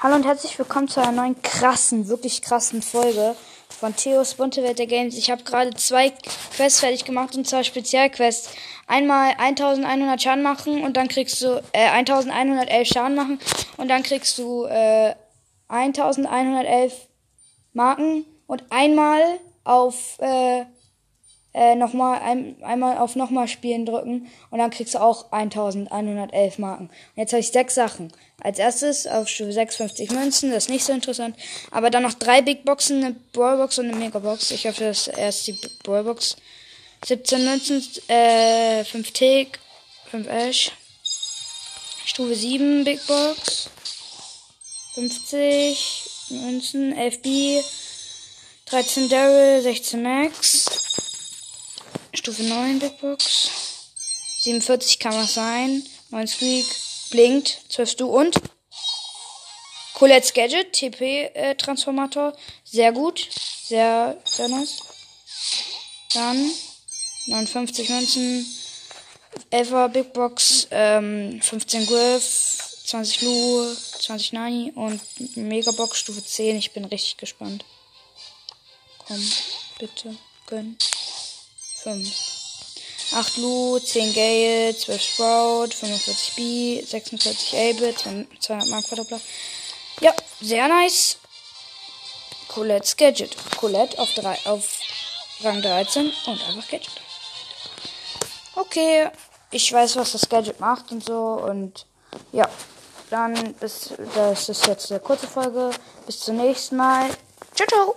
Hallo und herzlich willkommen zu einer neuen krassen, wirklich krassen Folge von Theos bunte Welt der Games. Ich habe gerade zwei Quests fertig gemacht und zwar Spezialquests. Einmal 1100 Schaden machen und dann kriegst du äh, 1111 Schaden machen und dann kriegst du äh, 1111 Marken und einmal auf äh, äh, nochmal ein, einmal auf nochmal spielen drücken und dann kriegst du auch 1111 Marken. Und jetzt habe ich sechs Sachen. Als erstes auf Stufe 56 Münzen, das ist nicht so interessant. Aber dann noch drei Big Boxen, eine Brawlbox und eine Megabox. Ich hoffe, das erst die Brawlbox. 17 Münzen, äh, 5 Tick, 5 Ash. Stufe 7 Big Box. 50 Münzen, 11 B. 13 Daryl, 16 Max. Stufe 9 Big Box. 47 kann was sein. 9 Squeak. Blinkt. 12 du und. Colette's Gadget. TP-Transformator. Sehr gut. Sehr, sehr nice. Dann 59 Münzen. 11er Big Box. Ähm, 15 Griff. 20 Lu. 20 Nani. Und Megabox Stufe 10. Ich bin richtig gespannt. Komm, bitte. Gönn. 5. 8 Lu, 10 Gale, 12 Sprout, 45 B, 46 A-Bit, 200 Mark Verdoppler. Ja, sehr nice. Colette's Gadget. Colette auf, 3, auf Rang 13 und einfach Gadget. Okay, ich weiß, was das Gadget macht und so und ja, dann ist das ist jetzt eine kurze Folge. Bis zum nächsten Mal. Ciao, ciao.